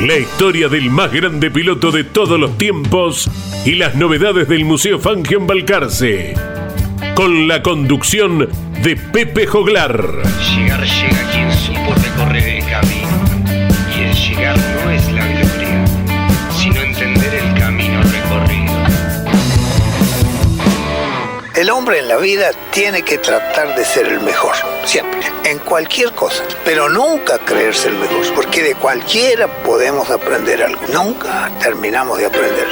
La historia del más grande piloto de todos los tiempos y las novedades del Museo Fangio en Balcarce. Con la conducción de Pepe Joglar. Llegar llega quien supo recorrer el camino. Y el llegar no es la gloria, sino entender el camino recorrido. El hombre en la vida tiene que tratar de ser el mejor, siempre, cualquier cosa, pero nunca creerse el mejor, porque de cualquiera podemos aprender algo, nunca terminamos de aprender.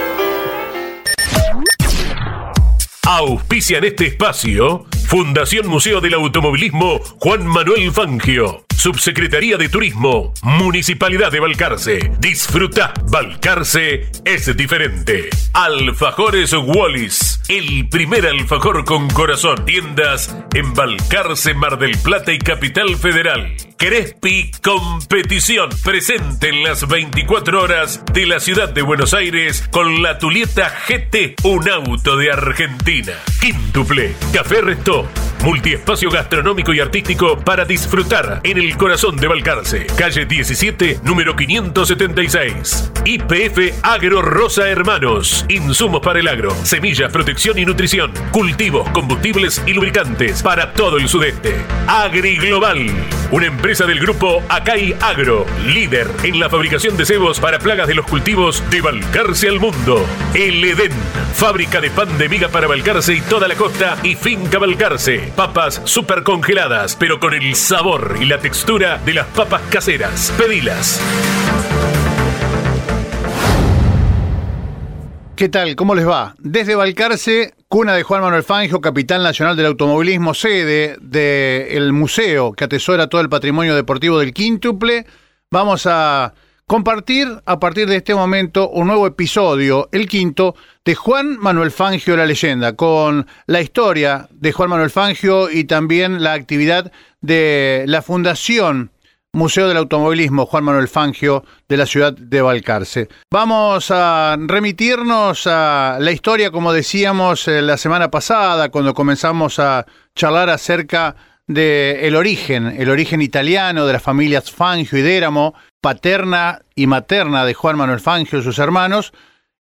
Auspician este espacio Fundación Museo del Automovilismo Juan Manuel Fangio. Subsecretaría de Turismo, Municipalidad de Balcarce. Disfruta, Balcarce es diferente. Alfajores Wallis, el primer alfajor con corazón. Tiendas en Balcarce, Mar del Plata y Capital Federal. Crespi Competición, presente en las 24 horas de la ciudad de Buenos Aires con la Tulieta GT, un auto de Argentina. Quíntuple, Café Resto, multiespacio gastronómico y artístico para disfrutar en el corazón de Balcarce. Calle 17, número 576. IPF Agro Rosa Hermanos, insumos para el agro, semillas, protección y nutrición, cultivos, combustibles y lubricantes para todo el sudeste. Agri Global, una empresa del grupo Acai Agro, líder en la fabricación de cebos para plagas de los cultivos de Balcarce al mundo. El Edén, fábrica de pan de miga para Balcarce y toda la costa y finca Balcarce. Papas super congeladas, pero con el sabor y la textura de las papas caseras. Pedilas. ¿Qué tal? ¿Cómo les va? Desde Balcarce, cuna de Juan Manuel Fangio, capital nacional del automovilismo, sede del museo que atesora todo el patrimonio deportivo del quíntuple, vamos a compartir a partir de este momento un nuevo episodio, el quinto, de Juan Manuel Fangio, la leyenda, con la historia de Juan Manuel Fangio y también la actividad de la Fundación Museo del Automovilismo Juan Manuel Fangio de la ciudad de Balcarce. Vamos a remitirnos a la historia, como decíamos eh, la semana pasada, cuando comenzamos a charlar acerca de el origen, el origen italiano de las familias Fangio y Déramo, paterna y materna de Juan Manuel Fangio y sus hermanos,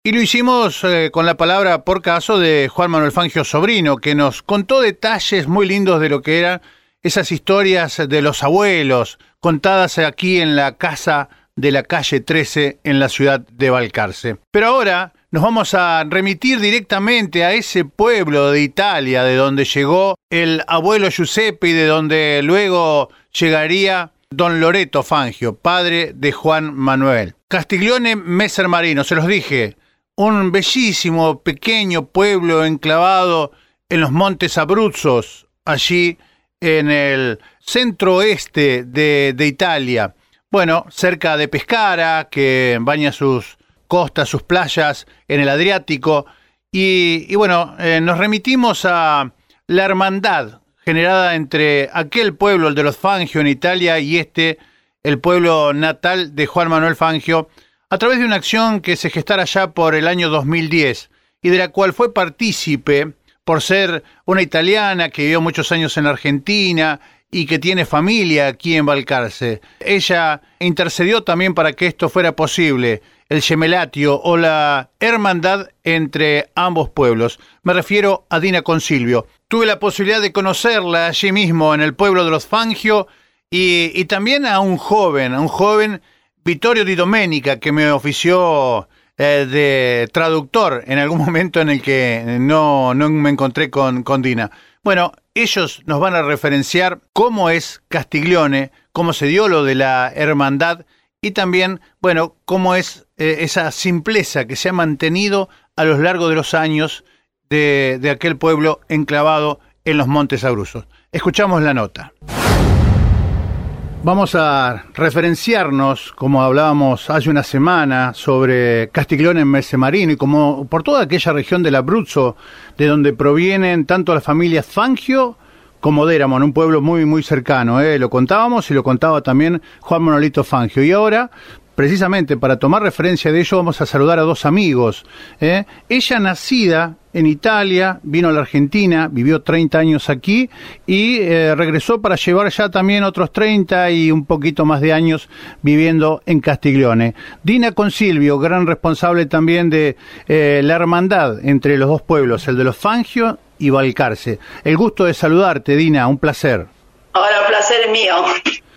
y lo hicimos eh, con la palabra por caso de Juan Manuel Fangio sobrino, que nos contó detalles muy lindos de lo que eran esas historias de los abuelos, contadas aquí en la casa de la calle 13 en la ciudad de Balcarce. Pero ahora nos vamos a remitir directamente a ese pueblo de Italia de donde llegó el abuelo Giuseppe y de donde luego llegaría don Loreto Fangio, padre de Juan Manuel. Castiglione Messer Marino, se los dije, un bellísimo pequeño pueblo enclavado en los Montes Abruzos, allí en el centro oeste de, de Italia. Bueno, cerca de Pescara, que baña sus costas, sus playas en el Adriático. Y, y bueno, eh, nos remitimos a la hermandad generada entre aquel pueblo, el de los Fangio en Italia, y este, el pueblo natal de Juan Manuel Fangio, a través de una acción que se gestara ya por el año 2010 y de la cual fue partícipe por ser una italiana que vivió muchos años en Argentina y que tiene familia aquí en Balcarce. Ella intercedió también para que esto fuera posible, el gemelatio o la hermandad entre ambos pueblos. Me refiero a Dina Consilvio. Tuve la posibilidad de conocerla allí mismo en el pueblo de los Fangio y, y también a un joven, a un joven Vittorio Di Domenica que me ofició eh, de traductor en algún momento en el que no, no me encontré con, con Dina. Bueno, ellos nos van a referenciar cómo es Castiglione, cómo se dio lo de la hermandad y también, bueno, cómo es eh, esa simpleza que se ha mantenido a lo largo de los años de, de aquel pueblo enclavado en los Montes Abruzos. Escuchamos la nota. Vamos a referenciarnos, como hablábamos hace una semana, sobre Castiglione en Mesemarino y como por toda aquella región del Abruzzo, de donde provienen tanto las familias Fangio como Deramon, un pueblo muy, muy cercano. ¿eh? Lo contábamos y lo contaba también Juan Monolito Fangio. Y ahora precisamente para tomar referencia de ello vamos a saludar a dos amigos. ¿eh? Ella nacida en Italia, vino a la Argentina, vivió 30 años aquí y eh, regresó para llevar ya también otros 30 y un poquito más de años viviendo en Castiglione. Dina Consilvio, gran responsable también de eh, la hermandad entre los dos pueblos, el de los Fangio y Balcarce. El gusto de saludarte, Dina, un placer. Ahora, un placer es mío.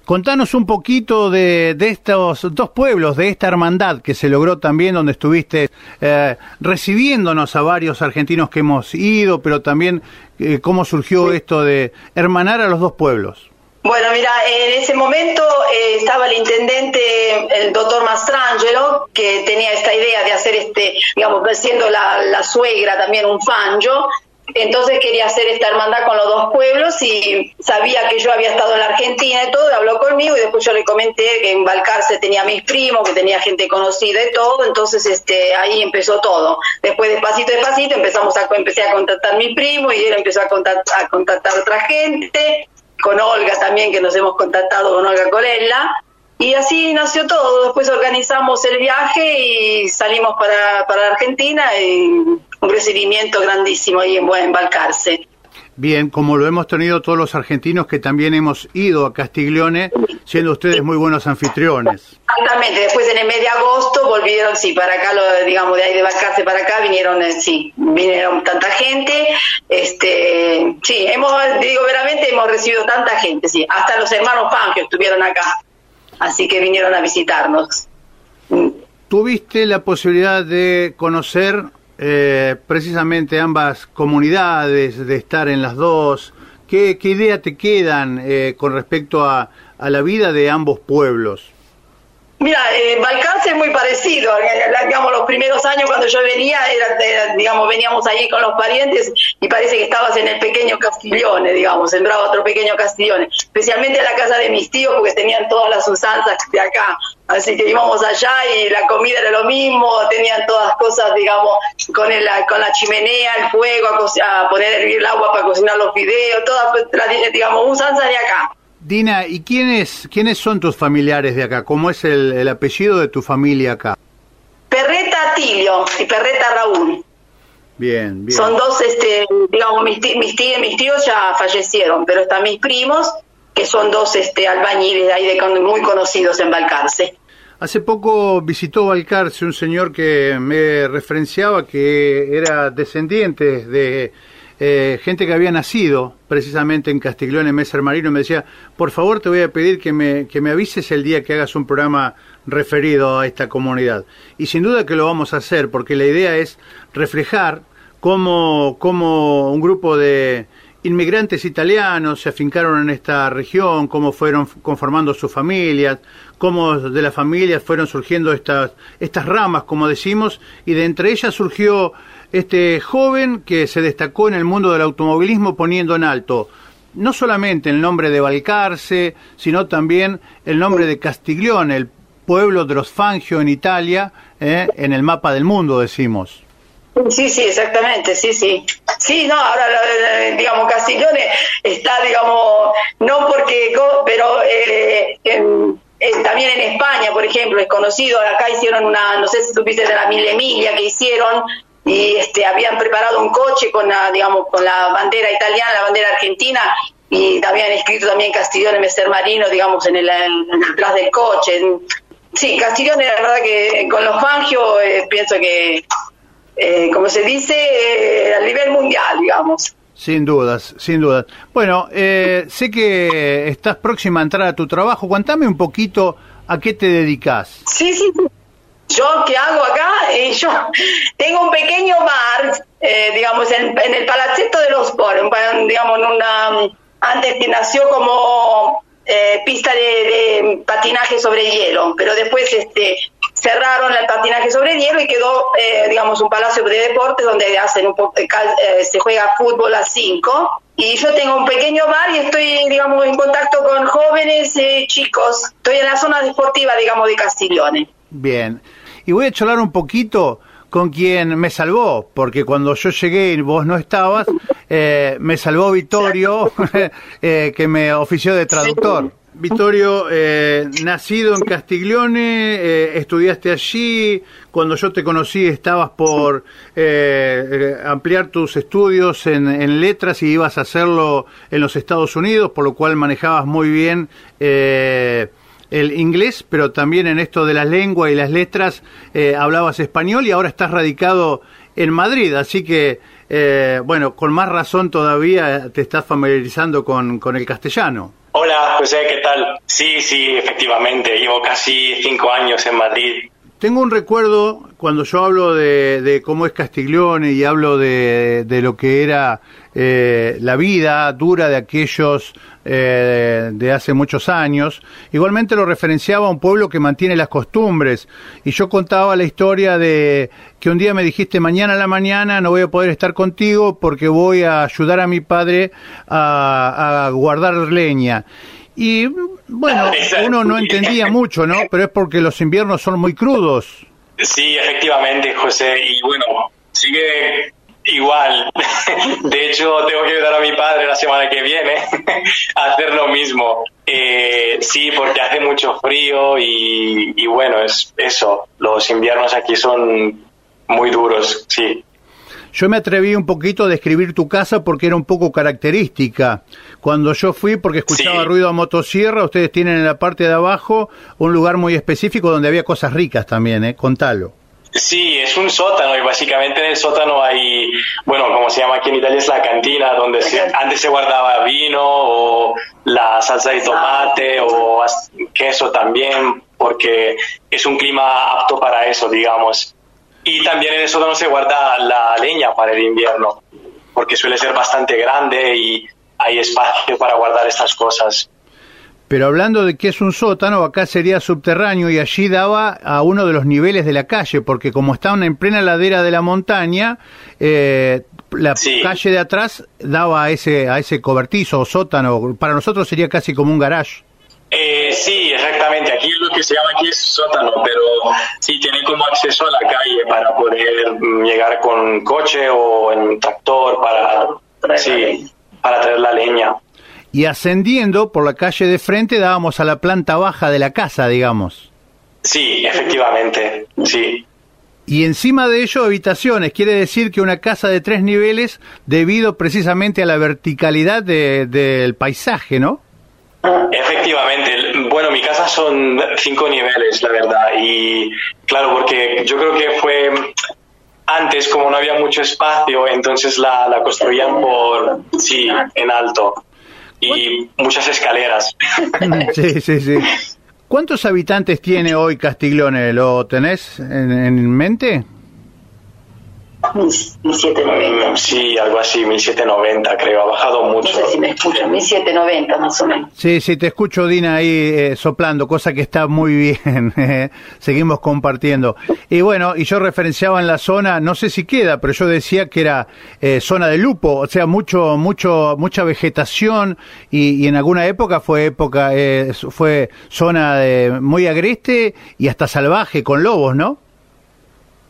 Contanos un poquito de, de, estos dos pueblos, de esta hermandad que se logró también, donde estuviste eh, recibiéndonos a varios argentinos que hemos ido, pero también eh, cómo surgió esto de hermanar a los dos pueblos. Bueno, mira, en ese momento eh, estaba el intendente, el doctor Mastrangelo, que tenía esta idea de hacer este, digamos, siendo la, la suegra también un fangio, entonces quería hacer esta hermandad con los dos pueblos y sabía que yo había estado en la Argentina y todo, y habló conmigo y después yo le comenté que en Balcarce tenía mis primos, que tenía gente conocida y todo, entonces este ahí empezó todo. Después despacito, despacito empezamos a empecé a contactar a mis primos y él empezó a contactar, a contactar otra gente, con Olga también que nos hemos contactado con Olga Colella y así nació todo. Después organizamos el viaje y salimos para, para Argentina y un recibimiento grandísimo ahí en, en Balcarce. Bien, como lo hemos tenido todos los argentinos que también hemos ido a Castiglione, siendo ustedes muy buenos anfitriones. Exactamente, después en el mes de agosto volvieron, sí, para acá, lo, digamos, de ahí de Balcarce para acá vinieron, eh, sí, vinieron tanta gente, este, sí, hemos, digo, veramente hemos recibido tanta gente, sí, hasta los hermanos Fangio estuvieron acá, así que vinieron a visitarnos. ¿Tuviste la posibilidad de conocer eh, precisamente ambas comunidades, de estar en las dos. ¿Qué, qué idea te quedan eh, con respecto a, a, la vida de ambos pueblos? Mira, eh, Balcarce es muy parecido. Digamos, los primeros años cuando yo venía, era, digamos, veníamos allí con los parientes y parece que estabas en el pequeño Castiglione, digamos, sembraba otro pequeño Castiglione. Especialmente en la casa de mis tíos, porque tenían todas las usanzas de acá. Así que íbamos allá y la comida era lo mismo, tenían todas cosas, digamos, con, el, con la chimenea, el fuego, a, a poner a hervir el agua para cocinar los videos, todas, digamos, usanzas de acá. Dina, ¿y quiénes, quiénes son tus familiares de acá? ¿Cómo es el, el apellido de tu familia acá? Perreta Tilio y Perreta Raúl. Bien, bien. Son dos, este, digamos, mis, tí, mis, tíos, mis tíos ya fallecieron, pero están mis primos, que son dos este, albañiles de ahí de, muy conocidos en Balcarce. Hace poco visitó Balcarce un señor que me referenciaba que era descendiente de eh, gente que había nacido precisamente en Castiglione, Messer Marino, me decía, por favor te voy a pedir que me, que me avises el día que hagas un programa referido a esta comunidad. Y sin duda que lo vamos a hacer, porque la idea es reflejar cómo, cómo un grupo de inmigrantes italianos se afincaron en esta región, cómo fueron conformando sus familias, cómo de las familias fueron surgiendo estas, estas ramas, como decimos, y de entre ellas surgió este joven que se destacó en el mundo del automovilismo poniendo en alto no solamente el nombre de Balcarce, sino también el nombre de Castiglione, el pueblo de los Fangio en Italia, eh, en el mapa del mundo, decimos. Sí, sí, exactamente, sí, sí. Sí, no, ahora, digamos, Castiglione está, digamos, no porque, pero eh, también en España, por ejemplo, es conocido, acá hicieron una, no sé si supiste de la Mil Emilia que hicieron, y este habían preparado un coche con la, digamos, con la bandera italiana, la bandera argentina, y habían escrito también Castiglione Mester Marino, digamos, en el, en el del coche. Sí, Castiglione, la verdad que con los Fangio eh, pienso que, eh, como se dice, eh, a nivel mundial, digamos. Sin dudas, sin dudas. Bueno, eh, sé que estás próxima a entrar a tu trabajo. Cuéntame un poquito a qué te dedicas. Sí, sí. Yo, ¿qué hago acá? Eh, yo tengo un pequeño bar, eh, digamos, en, en, el Palacetto de los Sport, digamos, en una, antes que nació como eh, pista de, de, patinaje sobre hielo, pero después este cerraron el patinaje sobre hielo y quedó, eh, digamos, un palacio de deportes donde hacen un poco, eh, se juega fútbol a cinco. Y yo tengo un pequeño bar y estoy, digamos, en contacto con jóvenes eh, chicos. Estoy en la zona deportiva, digamos, de Castiglione. Bien. Y voy a charlar un poquito con quien me salvó, porque cuando yo llegué y vos no estabas, eh, me salvó Vittorio, eh, que me ofició de traductor. Vittorio, eh, nacido en Castiglione, eh, estudiaste allí, cuando yo te conocí estabas por ampliar tus estudios en, en, letras y ibas a hacerlo en los Estados Unidos, por lo cual manejabas muy bien el inglés, pero también en esto de la lengua y las letras hablabas español y ahora estás radicado en Madrid, así que, bueno, con más razón todavía te estás familiarizando con, con el castellano. Hola, José, ¿qué tal? Sí, sí, efectivamente, llevo casi cinco años en Madrid. Tengo un recuerdo, cuando yo hablo de, de cómo es Castiglione y hablo de, de lo que era eh, la vida dura de aquellos eh, de hace muchos años. Igualmente lo referenciaba a un pueblo que mantiene las costumbres. Y yo contaba la historia de que un día me dijiste, mañana a la mañana no voy a poder estar contigo porque voy a ayudar a mi padre a, a guardar leña. Y bueno, uno no entendía mucho, ¿no? Pero es porque los inviernos son muy crudos. Sí, efectivamente, José. Y bueno, sigue igual. De hecho, tengo que ayudar a mi padre la semana que viene a hacer lo mismo. Eh, sí, porque hace mucho frío y, y bueno, es eso. Los inviernos aquí son muy duros, sí. Yo me atreví un poquito a describir tu casa porque era un poco característica. Cuando yo fui, porque escuchaba sí. ruido a motosierra, ustedes tienen en la parte de abajo un lugar muy específico donde había cosas ricas también, ¿eh? Contalo. Sí, es un sótano y básicamente en el sótano hay, bueno, como se llama aquí en Italia es la cantina, donde se, antes se guardaba vino o la salsa de tomate o queso también, porque es un clima apto para eso, digamos. Y también en el sótano se guarda la leña para el invierno, porque suele ser bastante grande y hay espacio para guardar estas cosas. Pero hablando de que es un sótano, acá sería subterráneo y allí daba a uno de los niveles de la calle, porque como estaban en plena ladera de la montaña, eh, la sí. calle de atrás daba a ese, a ese cobertizo o sótano. Para nosotros sería casi como un garage. Eh, sí, exactamente. Aquí lo que se llama aquí es sótano, pero sí tiene como acceso a la calle para poder llegar con coche o en tractor para, sí, para traer la leña y ascendiendo por la calle de frente dábamos a la planta baja de la casa, digamos. Sí, efectivamente, sí. Y encima de ello habitaciones, quiere decir que una casa de tres niveles debido precisamente a la verticalidad de, del paisaje, ¿no? Efectivamente, bueno, mi casa son cinco niveles, la verdad, y claro, porque yo creo que fue antes como no había mucho espacio, entonces la, la construían por, sí, en alto y muchas escaleras. Sí, sí, sí. ¿Cuántos habitantes tiene hoy Castiglione? ¿Lo tenés en, en mente? 1790. Sí, algo así, 1790 creo, ha bajado mucho. No sé si me escuchan, 1790 más o menos. Sí, sí, te escucho Dina ahí eh, soplando, cosa que está muy bien, seguimos compartiendo. Y bueno, y yo referenciaba en la zona, no sé si queda, pero yo decía que era eh, zona de lupo, o sea, mucho, mucho, mucha vegetación y, y en alguna época fue época, eh, fue zona de, muy agreste y hasta salvaje con lobos, ¿no?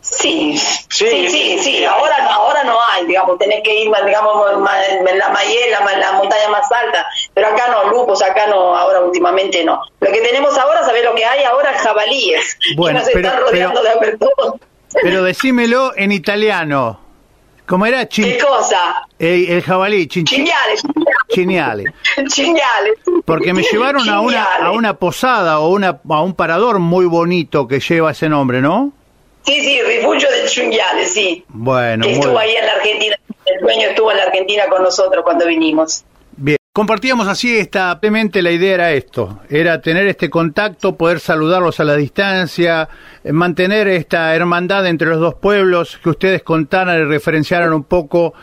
Sí, sí, sí, sí, sí. Ahora, ahora no hay, digamos, tenés que ir, digamos, en la Mayela, en la montaña más alta. pero acá no, lupos, acá no, ahora últimamente no. Lo que tenemos ahora, ¿sabés lo que hay ahora? Jabalíes. Bueno, que nos pero- están rodeando pero- de todo. Pero decímelo en italiano. ¿Cómo era? Chin- ¿Qué cosa? el, el jabalí, chin-. Chiñales. Porque me llevaron a una, a una posada o una, a un parador muy bonito que lleva ese nombre, ¿no? Sí, sí, refugio del Chiñales, sí. Bueno, estuvo ahí en la Argentina. El dueño estuvo en la Argentina con nosotros cuando vinimos. Bien. Compartíamos así esta, simplemente la idea era esto, era tener este contacto, poder saludarlos a la distancia, eh, mantener esta hermandad entre los dos pueblos, que ustedes contaran y referenciaran un poco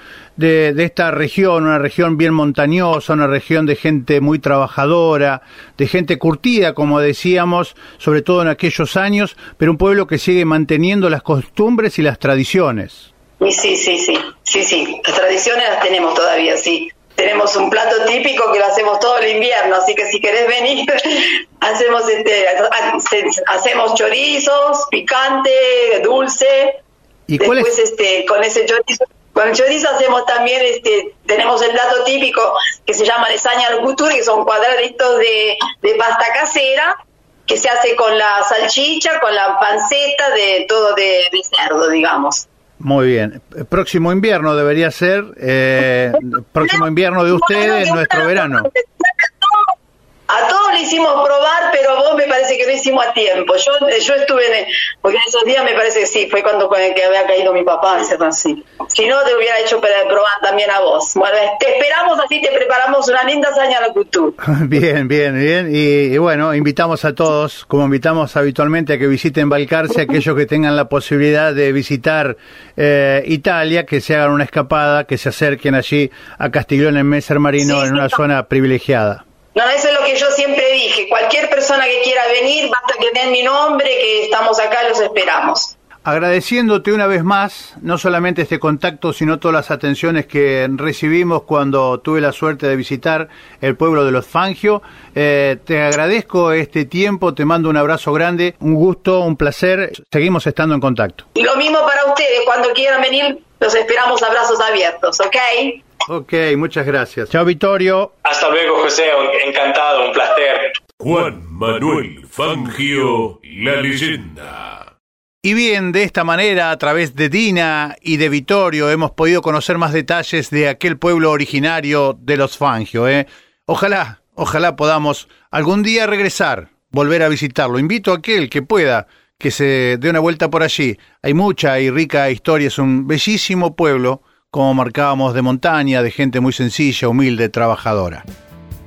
de, de esta región, una región bien montañosa, una región de gente muy trabajadora, de gente curtida, como decíamos, sobre todo en aquellos años, pero un pueblo que sigue manteniendo las costumbres y las tradiciones. Y sí, sí, sí, sí, sí. Las tradiciones las tenemos todavía, sí. Tenemos un plato típico que lo hacemos todo el invierno, así que si querés venir, hacemos este, hace- hacemos chorizos, picante, dulce. ¿Y cuál Después, es? este, con ese chorizo, con chorizo hacemos también, este, tenemos el plato típico que se llama lesaña al couture, que son cuadraditos de, de pasta casera, que se hace con la salchicha, con la panceta, de todo de, de cerdo, digamos. Muy bien. Próximo invierno debería ser, eh, próximo invierno de ustedes, nuestro verano. A todos le hicimos probar, pero vos me parece que lo hicimos a tiempo. Yo yo estuve en, porque en esos días me parece que sí, fue cuando con el que había caído mi papá, hacer así. Si no, te hubiera hecho probar también a vos. Bueno, te esperamos así, te preparamos una linda hazaña a la cultura. Bien, bien, bien. Y, y bueno, invitamos a todos, como invitamos habitualmente a que visiten Balcarce, aquellos que tengan la posibilidad de visitar eh, Italia, que se hagan una escapada, que se acerquen allí a Castiglione en Messer Marino, Sí, en una zona privilegiada. No, eso es lo que yo siempre dije. Cualquier persona que quiera venir, basta que den mi nombre, que estamos acá, los esperamos. Agradeciéndote una vez más, no solamente este contacto, sino todas las atenciones que recibimos cuando tuve la suerte de visitar el pueblo de los Fangio. Eh, te agradezco este tiempo, te mando un abrazo grande, un gusto, un placer. Seguimos estando en contacto. Y lo mismo para ustedes, cuando quieran venir, los esperamos a brazos abiertos, ¿ok? Ok, muchas gracias. Chao, Vittorio. Hasta luego, José. Encantado, un placer. Juan Manuel Fangio, la leyenda. Y bien, de esta manera, a través de Dina y de Vittorio, hemos podido conocer más detalles de aquel pueblo originario de los Fangio. ¿eh? Ojalá, ojalá podamos algún día regresar, volver a visitarlo. Invito a aquel que pueda que se dé una vuelta por allí. Hay mucha y rica historia, es un bellísimo pueblo, como marcábamos, de montaña, de gente muy sencilla, humilde, trabajadora.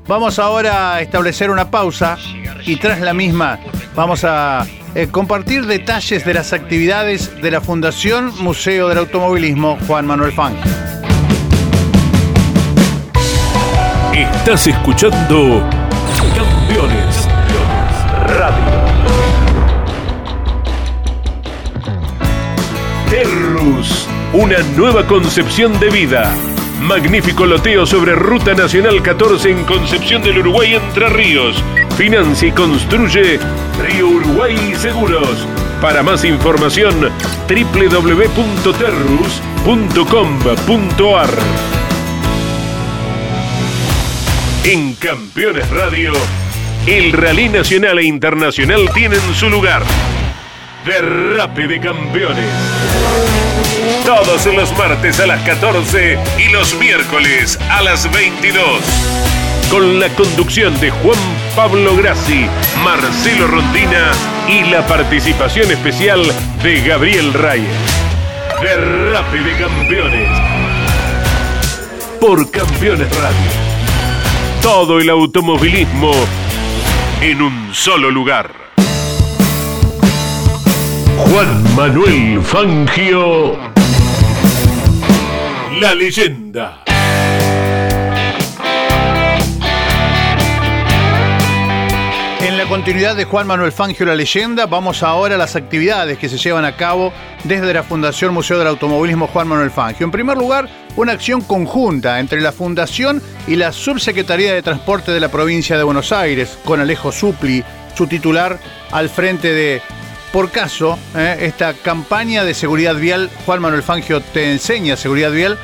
Vamos ahora a establecer una pausa y tras la misma vamos a eh, compartir detalles de las actividades de la Fundación Museo del Automovilismo Juan Manuel Fangio. Estás escuchando Campeones Radio. Terrus, una nueva concepción de vida. Magnífico loteo sobre Ruta Nacional 14 en Concepción del Uruguay Entre Ríos. Financia y construye Río Uruguay Seguros. Para más información, www.terrus.com.ar. En Campeones Radio, el rally nacional e internacional tienen su lugar. Derrape de Campeones. Todos los martes a las 14 y los miércoles a las 22. Con la conducción de Juan Pablo Grassi, Marcelo Rondina y la participación especial de Gabriel Reyes. Derrape de Campeones. Por Campeones Radio todo el automovilismo en un solo lugar. Juan Manuel Fangio, la leyenda. En la continuidad de Juan Manuel Fangio La Leyenda, vamos ahora a las actividades que se llevan a cabo desde la Fundación Museo del Automovilismo Juan Manuel Fangio. En primer lugar, una acción conjunta entre la Fundación y la Subsecretaría de Transporte de la provincia de Buenos Aires, con Alejo Supli, su titular, al frente de, por caso, eh, esta campaña de seguridad vial, Juan Manuel Fangio te enseña seguridad vial,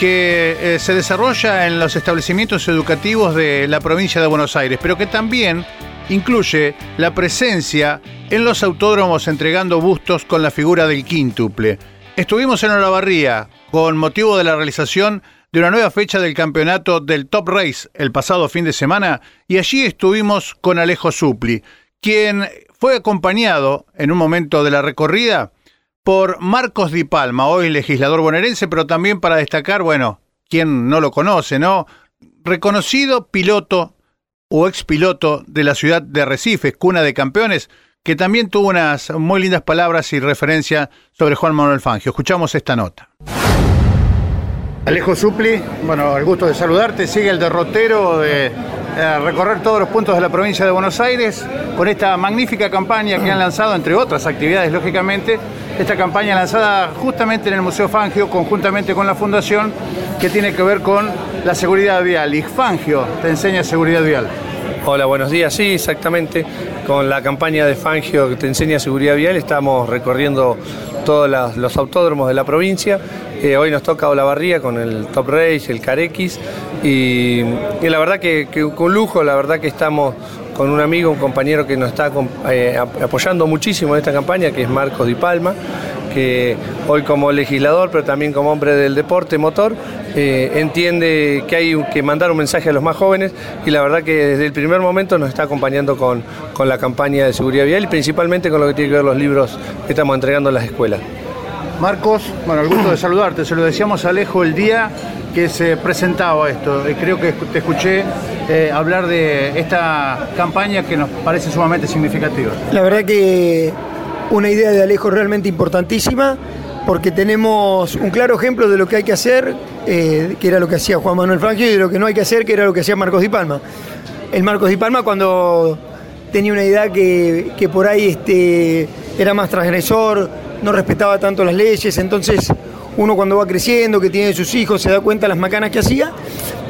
que eh, se desarrolla en los establecimientos educativos de la provincia de Buenos Aires, pero que también incluye la presencia en los autódromos entregando bustos con la figura del quíntuple. Estuvimos en Olavarría con motivo de la realización de una nueva fecha del campeonato del Top Race el pasado fin de semana y allí estuvimos con Alejo Supli, quien fue acompañado en un momento de la recorrida por Marcos Di Palma, hoy legislador bonaerense, pero también para destacar, bueno, quien no lo conoce, ¿no? Reconocido piloto o expiloto de la ciudad de Arrecifes, cuna de campeones, que también tuvo unas muy lindas palabras y referencia sobre Juan Manuel Fangio. Escuchamos esta nota. Alejo Supli, bueno, el gusto de saludarte. Sigue el derrotero de eh, recorrer todos los puntos de la provincia de Buenos Aires con esta magnífica campaña que han lanzado, entre otras actividades, lógicamente, esta campaña lanzada justamente en el Museo Fangio, conjuntamente con la Fundación, que tiene que ver con la seguridad vial. Y Fangio te enseña seguridad vial. Hola, buenos días. Sí, exactamente. Con la campaña de Fangio que te enseña seguridad vial estamos recorriendo todos los autódromos de la provincia. Eh, hoy nos toca Olavarría con el Top Race, el Carex y, la verdad que, con lujo, la verdad que estamos con un amigo, un compañero que nos está eh, apoyando muchísimo en esta campaña, que es Marcos Di Palma, que hoy como legislador, pero también como hombre del deporte motor, eh, entiende que hay que mandar un mensaje a los más jóvenes y la verdad que desde el primer momento nos está acompañando con, con la campaña de seguridad vial y principalmente con lo que tiene que ver los libros que estamos entregando en las escuelas. Marcos, bueno, el gusto de saludarte. Se lo decíamos a Alejo el día que se presentaba esto. Creo que te escuché eh, hablar de esta campaña que nos parece sumamente significativa. La verdad que una idea de Alejo realmente importantísima porque tenemos un claro ejemplo de lo que hay que hacer, eh, que era lo que hacía Juan Manuel Frangio, y de lo que no hay que hacer, que era lo que hacía Marcos Di Palma. El Marcos Di Palma cuando tenía una idea que, que por ahí este, era más transgresor, no respetaba tanto las leyes, entonces uno cuando va creciendo, que tiene sus hijos, se da cuenta de las macanas que hacía,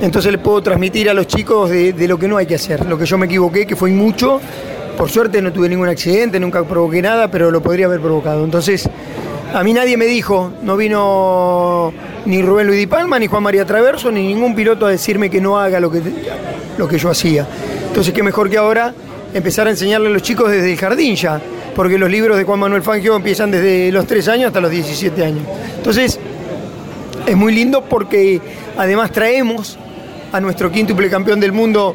entonces le puedo transmitir a los chicos de, lo que no hay que hacer, lo que yo me equivoqué, que fue mucho, por suerte no tuve ningún accidente, nunca provoqué nada, pero lo podría haber provocado. Entonces, a mí nadie me dijo, no vino ni Rubén Luis Di Palma, ni Juan María Traverso, ni ningún piloto a decirme que no haga lo que, lo que yo hacía. Entonces, qué mejor que ahora empezar a enseñarle a los chicos desde el jardín ya porque los libros de Juan Manuel Fangio empiezan desde los 3 años hasta los 17 años. Entonces, es muy lindo porque además traemos a nuestro quíntuple campeón del mundo,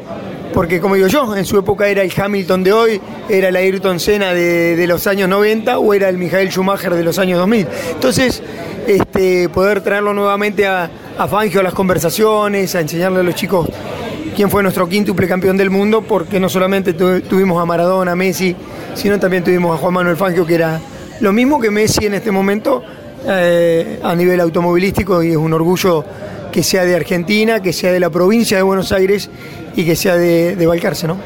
porque como digo yo, en su época era el Hamilton de hoy, era el Ayrton Senna de, los años 90 o era el Michael Schumacher de los años 2000. Entonces, este, poder traerlo nuevamente a, Fangio a las conversaciones, a enseñarle a los chicos quién fue nuestro quíntuple campeón del mundo, porque no solamente tuvimos a Maradona, a Messi, sino también tuvimos a Juan Manuel Fangio, que era lo mismo que Messi en este momento eh, a nivel automovilístico y es un orgullo que sea de Argentina, que sea de la provincia de Buenos Aires y que sea de, de ¿no?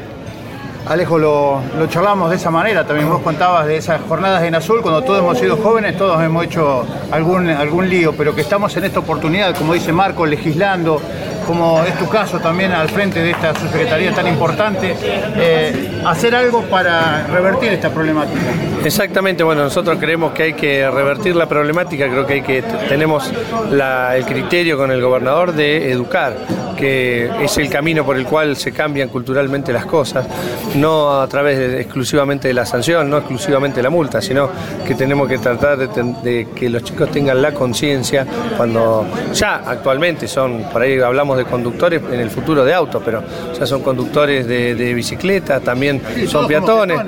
Alejo, lo, charlamos de esa manera, también vos contabas de esas jornadas en azul, cuando todos hemos sido jóvenes, todos hemos hecho algún, algún lío, pero que estamos en esta oportunidad, como dice Marco, legislando, como es tu caso también al frente de esta subsecretaría tan importante, eh, hacer algo para revertir esta problemática. Exactamente, bueno, nosotros creemos que hay que revertir la problemática, creo que hay que tenemos el criterio con el gobernador de educar, que es el camino por el cual se cambian culturalmente las cosas, no a través exclusivamente de la sanción, no exclusivamente de la multa, sino que tenemos que tratar de que los chicos tengan la conciencia cuando ya actualmente son, por ahí hablamos de conductores en el futuro de autos, pero ya son conductores de, de bicicleta, también son peatones.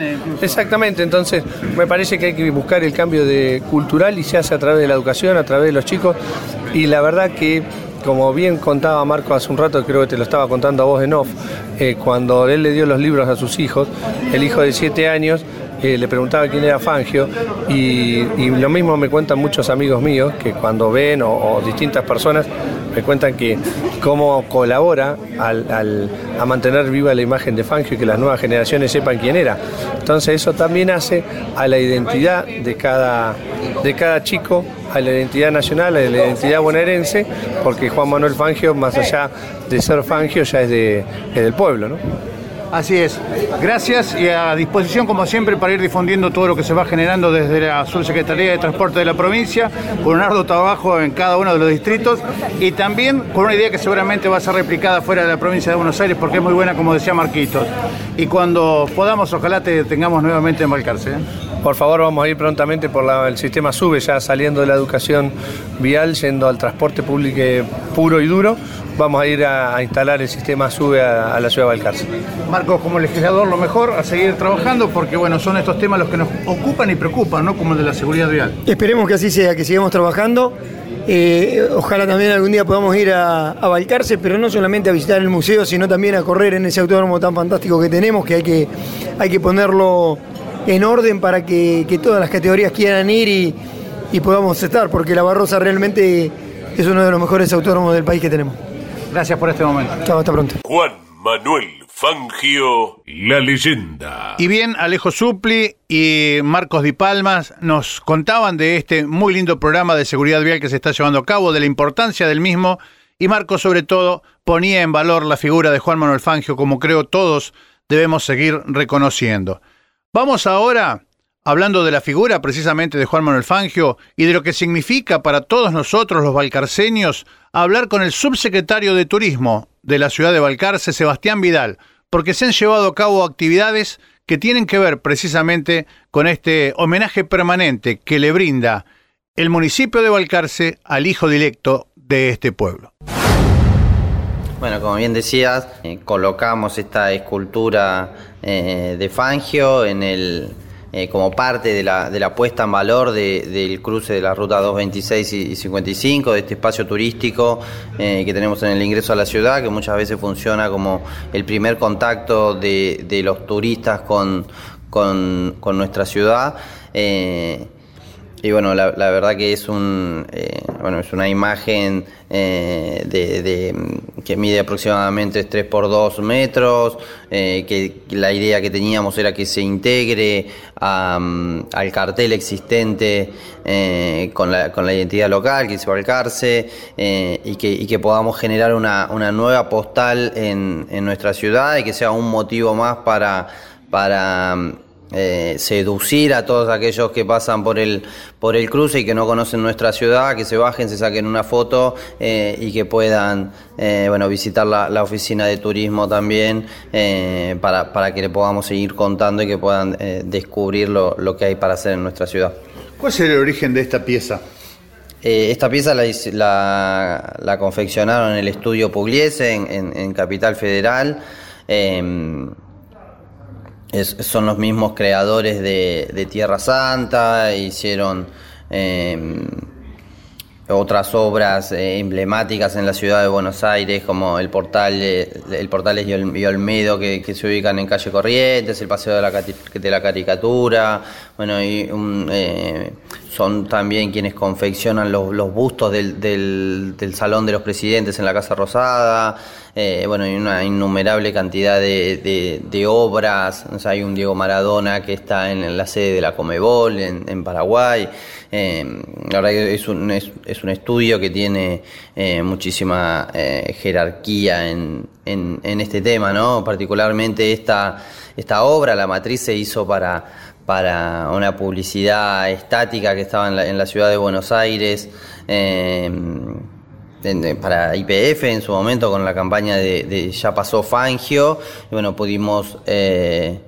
Exactamente, entonces me parece que hay que buscar el cambio de cultural y se hace a través de la educación, a través de los chicos. Y la verdad que como bien contaba Marco hace un rato, creo que te lo estaba contando a vos en off, eh, cuando él le dio los libros a sus hijos, el hijo de siete años eh, le preguntaba quién era Fangio y, lo mismo me cuentan muchos amigos míos que cuando ven o distintas personas me cuentan que cómo colabora a mantener viva la imagen de Fangio y que las nuevas generaciones sepan quién era. Entonces eso también hace a la identidad de cada, de cada chico, a la identidad nacional, a la identidad bonaerense, porque Juan Manuel Fangio, más allá de ser Fangio, ya es, de, del pueblo. ¿no? Así es. Gracias y a disposición como siempre para ir difundiendo todo lo que se va generando desde la Subsecretaría de Transporte de la provincia, con un arduo trabajo en cada uno de los distritos y también con una idea que seguramente va a ser replicada fuera de la provincia de Buenos Aires porque es muy buena como decía Marquitos. Y cuando podamos ojalá te tengamos nuevamente en Balcarce. ¿eh? Por favor, vamos a ir prontamente por el sistema SUBE, ya saliendo de la educación vial, yendo al transporte público puro y duro. Vamos a ir a, a instalar el sistema SUBE a, a la ciudad de Balcarce. Marcos, como legislador, lo mejor a seguir trabajando porque bueno, son estos temas los que nos ocupan y preocupan, ¿no? Como el de la seguridad vial. Esperemos que así sea, que sigamos trabajando. Eh, ojalá también algún día podamos ir a, a Balcarce, pero no solamente a visitar el museo, sino también a correr en ese autódromo tan fantástico que tenemos, que hay que, hay que ponerlo en orden para que, que todas las categorías quieran ir y, y podamos estar, porque la Barrosa realmente es uno de los mejores autódromos del país que tenemos. Gracias por este momento. Chao, hasta pronto. Juan Manuel Fangio, la leyenda. Y bien, Alejo Supli y Marcos Di Palmas nos contaban de este muy lindo programa de seguridad vial que se está llevando a cabo, de la importancia del mismo, y Marcos sobre todo ponía en valor la figura de Juan Manuel Fangio, como creo todos debemos seguir reconociendo. Vamos ahora, hablando de la figura precisamente de Juan Manuel Fangio y de lo que significa para todos nosotros los balcarceños, hablar con el subsecretario de Turismo de la ciudad de Balcarce, Sebastián Vidal, porque se han llevado a cabo actividades que tienen que ver precisamente con este homenaje permanente que le brinda el municipio de Balcarce al hijo directo de este pueblo. Bueno, como bien decías, eh, colocamos esta escultura eh, de Fangio en el, eh, como parte de la, de la puesta en valor de- del cruce de la ruta 226 y y 55, de este espacio turístico eh, que tenemos en el ingreso a la ciudad, que muchas veces funciona como el primer contacto de, de los turistas con, con- con nuestra ciudad. Eh, y bueno, la, la verdad que es un bueno es una imagen de, que mide aproximadamente 3 por 2 metros, eh, que la idea que teníamos era que se integre a, al cartel existente eh, con, la, con la identidad local, que es Balcarce, eh, y, que, y que podamos generar una, una nueva postal en, en nuestra ciudad y que sea un motivo más para, para eh, seducir a todos aquellos que pasan por el, por el cruce y que no conocen nuestra ciudad, que se bajen, se saquen una foto eh, y que puedan eh, bueno, visitar la, la oficina de turismo también para, para que le podamos seguir contando y que puedan descubrir lo, lo que hay para hacer en nuestra ciudad. ¿Cuál es el origen de esta pieza? Esta pieza la, la, la confeccionaron en el estudio Pugliese en, en- en Capital Federal. Eh, es- son los mismos creadores de, Tierra Santa, hicieron eh, otras obras eh, emblemáticas en la ciudad de Buenos Aires, como el portal, de- el Portales y, Ol- y Olmedo, que, se ubican en calle Corrientes, el Paseo de la, de la Caricatura, bueno, y un, eh, son también quienes confeccionan los, los bustos del, del- Salón de los Presidentes en la Casa Rosada, eh, bueno, y una innumerable cantidad de, de- de obras, hay un Diego Maradona que está en la sede de la Comebol, en, en Paraguay, eh, la verdad que es un, es, es un estudio que tiene eh, muchísima jerarquía en, en- en este tema, ¿no? Particularmente esta, esta obra, la matriz se hizo para, para una publicidad estática que estaba en la, en la ciudad de Buenos Aires. eh, para IPF en su momento con la campaña de, Ya pasó Fangio, y bueno, pudimos eh,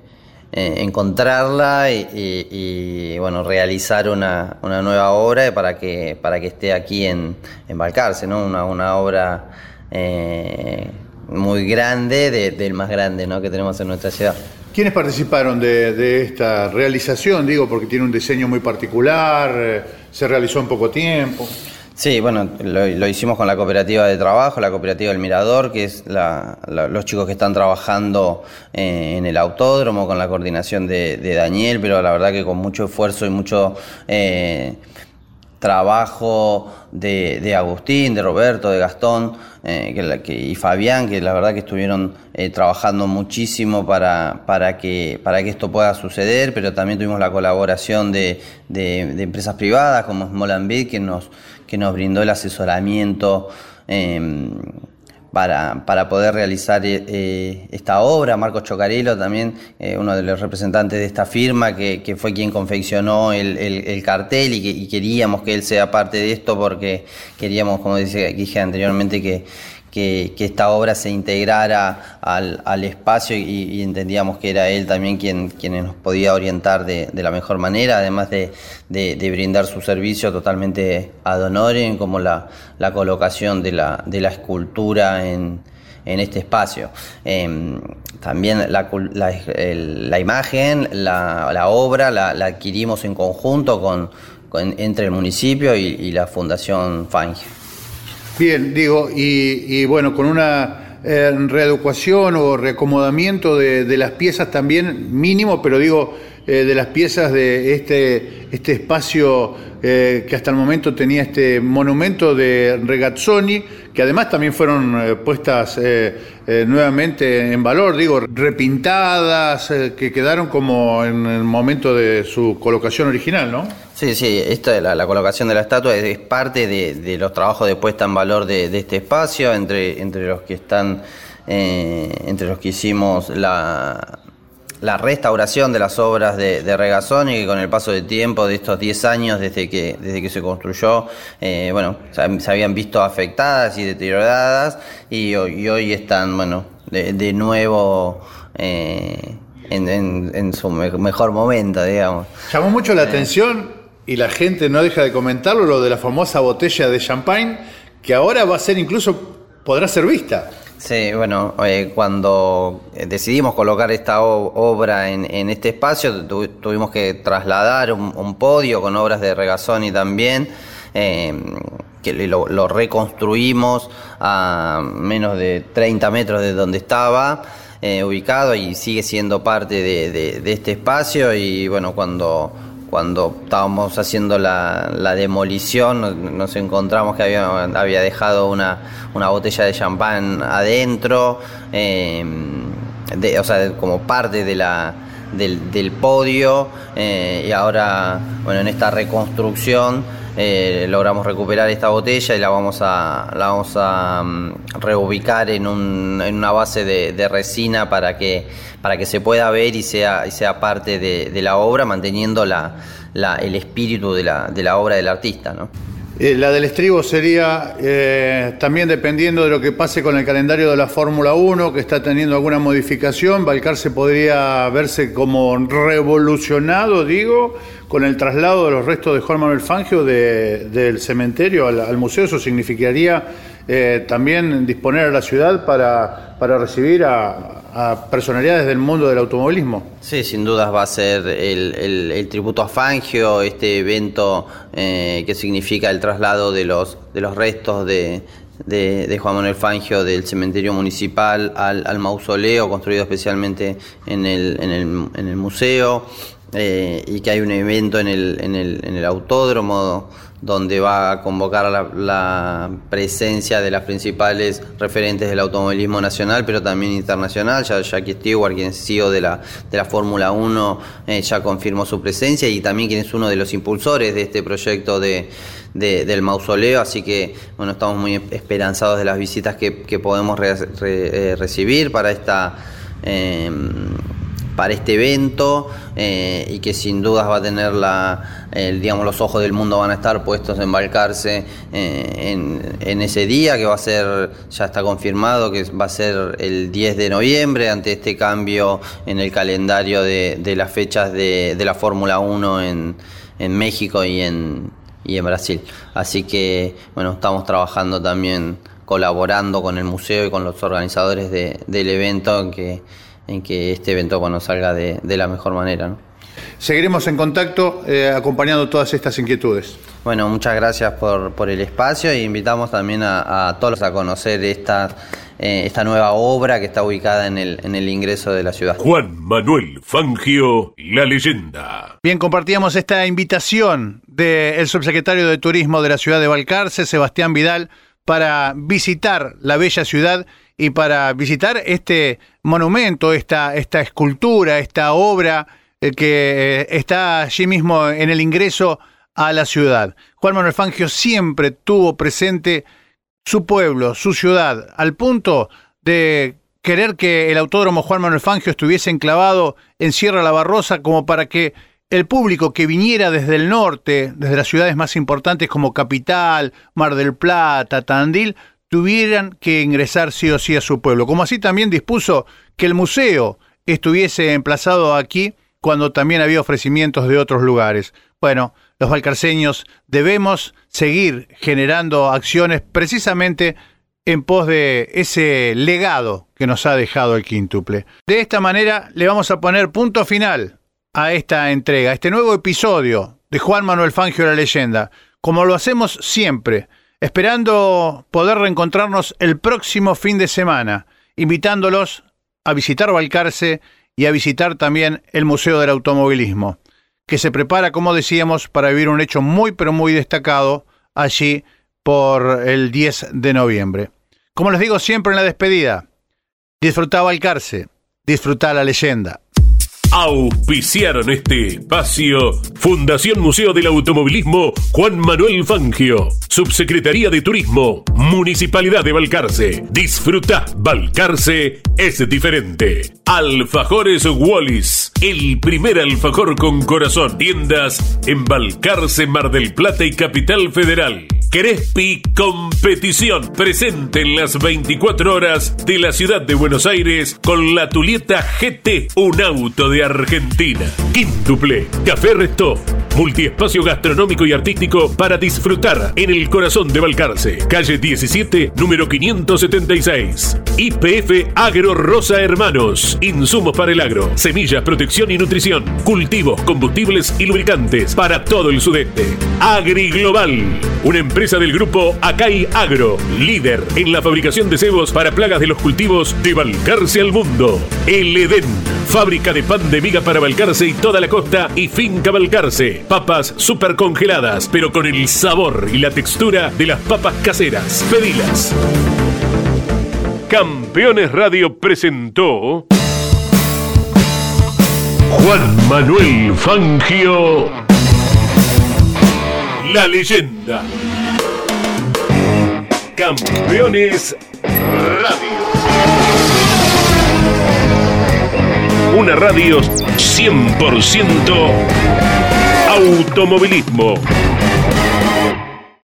eh, encontrarla y, y- bueno, realizar una, una nueva obra para que, para que esté aquí en, en Balcarce, ¿no? Una, una obra eh, muy grande, de- del más grande ¿no? que tenemos en nuestra ciudad. ¿Quiénes participaron de, esta realización? Digo, porque tiene un diseño muy particular, eh, se realizó en poco tiempo. Sí, bueno, lo, hicimos con la cooperativa de trabajo, la cooperativa del Mirador, que es los chicos que están trabajando eh, en el autódromo, con la coordinación de, de Daniel, pero la verdad que con mucho esfuerzo y mucho eh, trabajo de, de Agustín, de Roberto, de Gastón eh, que que- y Fabián, que la verdad que estuvieron eh, trabajando muchísimo para, para, que, para que esto pueda suceder, pero también tuvimos la colaboración de, de- de empresas privadas como Small and Big, que nos, que nos brindó el asesoramiento. eh, para, para poder realizar eh, esta obra. Marcos Chocarelo también, eh, uno de los representantes de esta firma, que, que fue quien confeccionó el, el, cartel y, que, y queríamos que él sea parte de esto porque queríamos, como dije anteriormente, que que, esta obra se integrara al, al espacio y, entendíamos que era él también quien, quien nos podía orientar de, de la mejor manera, además de, de, brindar su servicio totalmente ad honorem, como la, la colocación de la, de la escultura en, en este espacio. Em, también la, la, la imagen, la, la obra la, adquirimos en conjunto con, entre el municipio y, y la Fundación Fangio. Bien, digo, y, bueno, con una eh, o reacomodamiento de, las piezas también mínimo, pero digo, eh, de las piezas de este, este espacio eh, que hasta el momento tenía este monumento de Regazzoni, que además también fueron puestas nuevamente en valor, digo, repintadas, que quedaron como en el momento de su colocación original, ¿no? Sí, sí, esta, la, la colocación de la estatua es, parte de, los trabajos de puesta en valor de, este espacio, entre, entre los que están, eh, entre los que hicimos la, la restauración de las obras de, de Regazzoni, que con el paso del tiempo, de estos 10 años desde que, desde que se construyó, eh, bueno, se, habían visto afectadas y deterioradas, y, hoy están, bueno, de, nuevo... Eh, en, su mejor momento, digamos. Llamó mucho la atención y la gente no deja de comentarlo, lo de la famosa botella de champagne, que ahora va a ser incluso, podrá ser vista. Sí, bueno, eh, cuando decidimos colocar esta obra en, este espacio, tuvimos que trasladar un, podio con obras de Regazzoni también, eh, que lo, reconstruimos a menos de 30 metros de donde estaba. Eh, ubicado y sigue siendo parte de este espacio y bueno cuando cuando estábamos haciendo la, demolición nos encontramos que había, dejado una, botella de champán adentro, eh, o sea, como parte de la, del, podio eh, y ahora, bueno, en esta reconstrucción eh, logramos recuperar esta botella y la vamos a, la vamos a mm, reubicar en, un, en, una base de, resina para que, para que se pueda ver y sea, y sea parte de, la obra, manteniendo la, el espíritu de la, de la obra del artista. ¿no? Eh, la del estribo sería eh, también dependiendo de lo que pase con el calendario de la Fórmula 1, que está teniendo alguna modificación. Balcarce podría verse como revolucionado, digo, con el traslado de los restos de Juan Manuel Fangio del cementerio al, museo. Eso significaría eh, también disponer a la ciudad para, para recibir a, personalidades del mundo del automovilismo. Sí, sin dudas va a ser el, tributo a Fangio, este evento eh, que significa el traslado de los, de los restos de, de, Juan Manuel Fangio del cementerio municipal al, mausoleo construido especialmente en el, en el, en el museo eh, y que hay un evento en el, en el, en el autódromo donde va a convocar la, la, presencia de las principales referentes del automovilismo nacional, pero también internacional. Ya Jackie Stewart, quien es CEO de la, de la Fórmula 1, eh, ya confirmó su presencia y también quien es uno de los impulsores de este proyecto de, del mausoleo. Así que, bueno, estamos muy esperanzados de las visitas que, que podemos eh, recibir para esta. Eh, para este evento eh, y que sin dudas va a tener la, digamos, los ojos del mundo van a estar puestos en embarcarse eh, en, ese día que va a ser, ya está confirmado que va a ser el 10 de noviembre ante este cambio en el calendario de, las fechas de, la Fórmula 1 en, México y en, Brasil. Así que bueno, estamos trabajando también colaborando con el museo y con los organizadores del evento que en que este evento bueno, salga de, la mejor manera. Seguiremos en contacto eh, acompañando todas estas inquietudes. Bueno, muchas gracias por, el espacio e invitamos también a, todos a conocer esta, eh, esta nueva obra que está ubicada en el, en el ingreso de la ciudad. Juan Manuel Fangio, la leyenda. Bien, compartíamos esta invitación del subsecretario de Turismo de la ciudad de Balcarce, Sebastián Vidal, para visitar la bella ciudad y para visitar este monumento, esta, escultura, esta obra eh, que eh, está allí mismo en el ingreso a la ciudad. Juan Manuel Fangio siempre tuvo presente su pueblo, su ciudad, al punto de querer que el Autódromo Juan Manuel Fangio estuviese enclavado en Sierra La Barrosa como para que el público que viniera desde el norte, desde las ciudades más importantes como Capital, Mar del Plata, Tandil, tuvieran que ingresar sí o sí a su pueblo. Como así también dispuso que el museo estuviese emplazado aquí cuando también había ofrecimientos de otros lugares. Bueno, los valcarceños debemos seguir generando acciones precisamente en pos de ese legado que nos ha dejado el quíntuple. De esta manera le vamos a poner punto final a esta entrega, a este nuevo episodio de Juan Manuel Fangio la leyenda, como lo hacemos siempre, esperando poder reencontrarnos el próximo fin de semana, invitándolos a visitar Valcarce y a visitar también el Museo del Automovilismo, que se prepara, como decíamos, para vivir un hecho muy pero muy destacado allí por el 10 de noviembre. Como les digo siempre en la despedida, disfrutá Valcarce, disfrutá la leyenda. Auspiciaron este espacio Fundación Museo del Automovilismo Juan Manuel Fangio, Subsecretaría de Turismo, Municipalidad de Balcarce. Disfruta, Balcarce es diferente. Alfajores Wallis, el primer alfajor con corazón. Tiendas en Balcarce, Mar del Plata y Capital Federal. Crespi Competición, presente en las 24 horas de la ciudad de Buenos Aires con la Tulieta GT, un auto de Argentina. Quíntuple, Café Resto, multiespacio gastronómico y artístico para disfrutar en el corazón de Balcarce. Calle 17, número 576. IPF Agro Rosa Hermanos, insumos para el agro, semillas, protección y nutrición, cultivos, combustibles y lubricantes para todo el sudeste. Agri Global, una empresa del grupo Acai Agro, líder en la fabricación de cebos para plagas de los cultivos de Balcarce al mundo. El Edén, fábrica de pan de miga para Balcarce y toda la costa y finca Balcarce. Papas super congeladas, pero con el sabor y la textura de las papas caseras. Pedilas. Campeones Radio presentó Juan Manuel Fangio, la leyenda. Campeones Radio. Una radio 100% automovilismo.